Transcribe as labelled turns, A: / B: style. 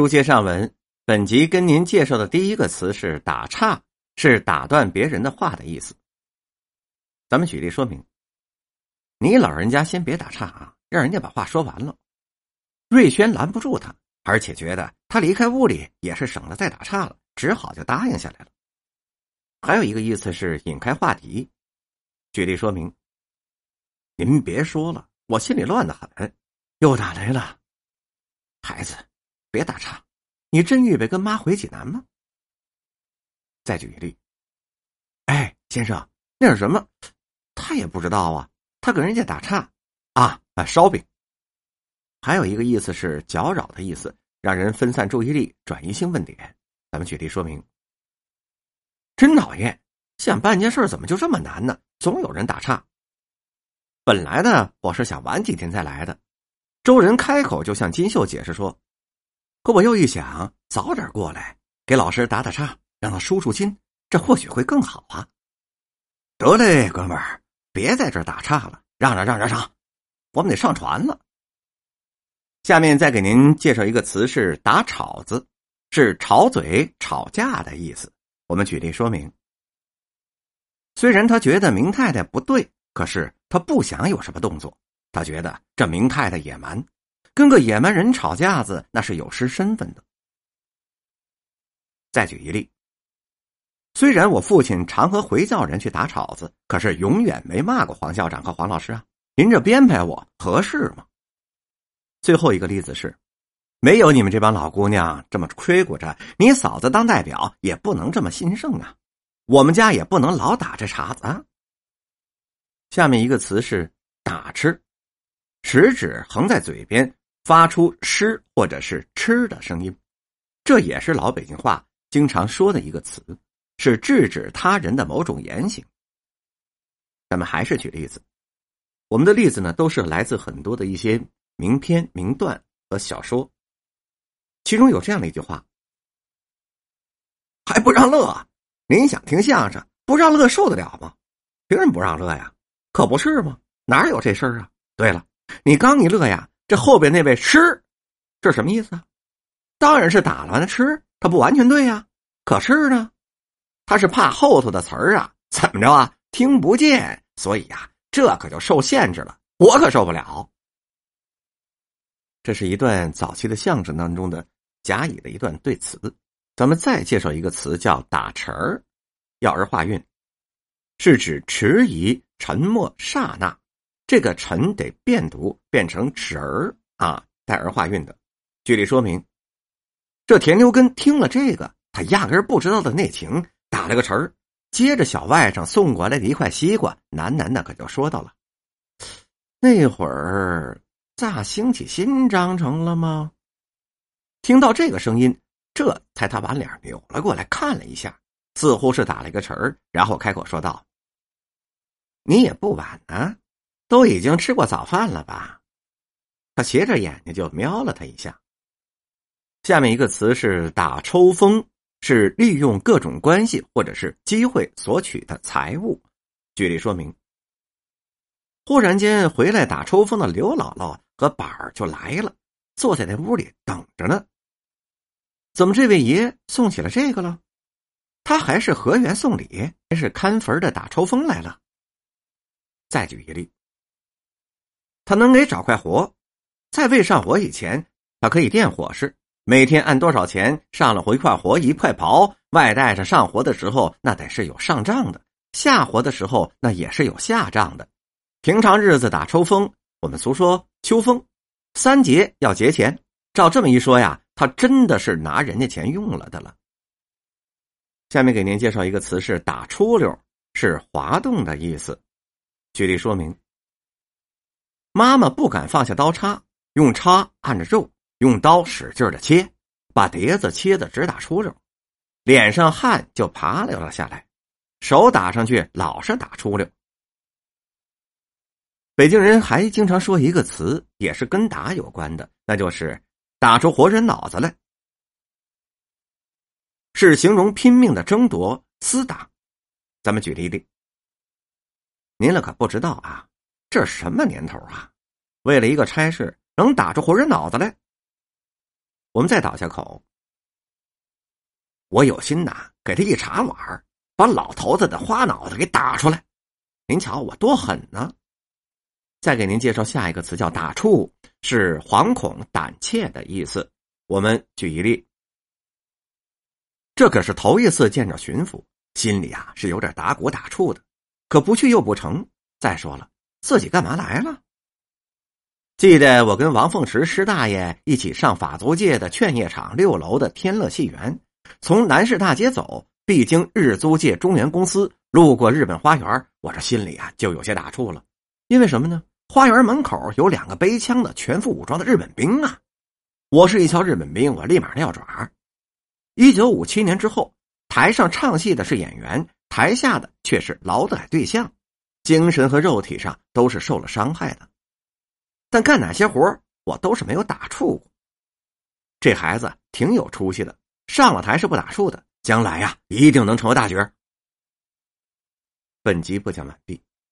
A: 书接上文，本集跟您介绍的第一个词是“打岔”，是打断别人的话的意思。咱们举例说明，你老人家先别打岔啊，让人家把话说完了。瑞轩拦不住他，而且觉得他离开屋里也是省了再打岔了，只好就答应下来了。还有一个意思是引开话题。举例说明，您别说了，我心里乱得很，又打雷了，孩子。别打岔，你真预备跟妈回济南吗？再举一例，哎，先生，那是什么？他也不知道啊，他跟人家打岔啊啊，烧饼。还有一个意思是搅扰的意思，让人分散注意力，转移兴奋点。咱们举例说明。真讨厌，想办件事怎么就这么难呢？总有人打岔。本来呢，我是想晚几天再来的。周仁开口就向金秀解释说。可我又一想，早点过来给老师打打岔，让他舒舒心，这或许会更好啊。得嘞，哥们儿，别在这打岔了，让让让让让，我们得上船了。下面再给您介绍一个词，是“打吵子”，是吵嘴、吵架的意思。我们举例说明。虽然他觉得明太太不对，可是他不想有什么动作，他觉得这明太太野蛮。跟个野蛮人吵架子，那是有失身份的。再举一例，虽然我父亲常和回教人去打吵子，可是永远没骂过黄校长和黄老师啊。您这编排我合适吗？最后一个例子是，没有你们这帮老姑娘这么吹鼓着，你嫂子当代表也不能这么兴盛啊。我们家也不能老打这茬子啊。下面一个词是打吃，食指横在嘴边。发出“吃”或者是“吃”的声音，这也是老北京话经常说的一个词，是制止他人的某种言行。咱们还是举例子，我们的例子呢都是来自很多的一些名篇、名段和小说，其中有这样的一句话：“还不让乐？您想听相声，不让乐受得了吗？凭什么不让乐呀？可不是吗？哪有这事儿啊？对了，你刚一乐呀。”这后边那位吃，这什么意思啊？当然是打了吃，他不完全对呀。可是呢，他是怕后头的词儿啊，怎么着啊？听不见，所以呀，这可就受限制了。我可受不了。这是一段早期的相声当中的甲乙的一段对词。咱们再介绍一个词，叫打迟儿，要儿化韵，是指迟疑、沉默、刹那。这个“沉”得变读，变成“齿儿”啊，带儿化韵的。举例说明，这田牛根听了这个，他压根儿不知道的内情，打了个词儿。接着小外甥送过来的一块西瓜，喃喃的可就说到了：“那会儿咋兴起新章程了吗？”听到这个声音，这才他把脸扭了过来，看了一下，似乎是打了一个词儿，然后开口说道：“你也不晚呢。”都已经吃过早饭了吧？他斜着眼睛就瞄了他一下。下面一个词是打抽风，是利用各种关系或者是机会索取的财物。举例说明：忽然间回来打抽风的刘姥姥和板儿就来了，坐在那屋里等着呢。怎么这位爷送起了这个了？他还是河源送礼，还是看坟的打抽风来了？再举一例。他能给找块活，在未上火以前，他可以垫伙食，每天按多少钱上了回块活一块刨，外带着上活的时候，那得是有上账的；下活的时候，那也是有下账的。平常日子打抽风，我们俗说秋风，三节要节钱。照这么一说呀，他真的是拿人家钱用了的了。下面给您介绍一个词，是打出溜，是滑动的意思。举例说明。妈妈不敢放下刀叉，用叉按着肉，用刀使劲的切，把碟子切的直打出溜，脸上汗就爬流了下来，手打上去老是打出溜。北京人还经常说一个词，也是跟打有关的，那就是打出活人脑子来，是形容拼命的争夺厮打。咱们举例例，您了可不知道啊。这什么年头啊！为了一个差事，能打出活人脑子来？我们再倒下口。我有心呐，给他一茶碗，把老头子的花脑袋给打出来。您瞧我多狠呢！再给您介绍下一个词，叫打怵，是惶恐、胆怯的意思。我们举一例，这可是头一次见着巡抚，心里啊是有点打鼓打怵的，可不去又不成。再说了，自己干嘛来了？记得我跟王凤池师大爷一起上法租界的劝业场六楼的天乐戏园，从南市大街走，必经日租界中原公司，路过日本花园，我这心里啊就有些打怵了。因为什么呢？花园门口有两个背枪的全副武装的日本兵啊！我是一瞧日本兵，我立马撂爪。一九五七年之后，台上唱戏的是演员，台下的却是劳改对象，精神和肉体上都是受了伤害的。但干哪些活我都是没有打怵过。这孩子挺有出息的，上了台是不打怵的，将来呀一定能成为大角。本集播讲完毕。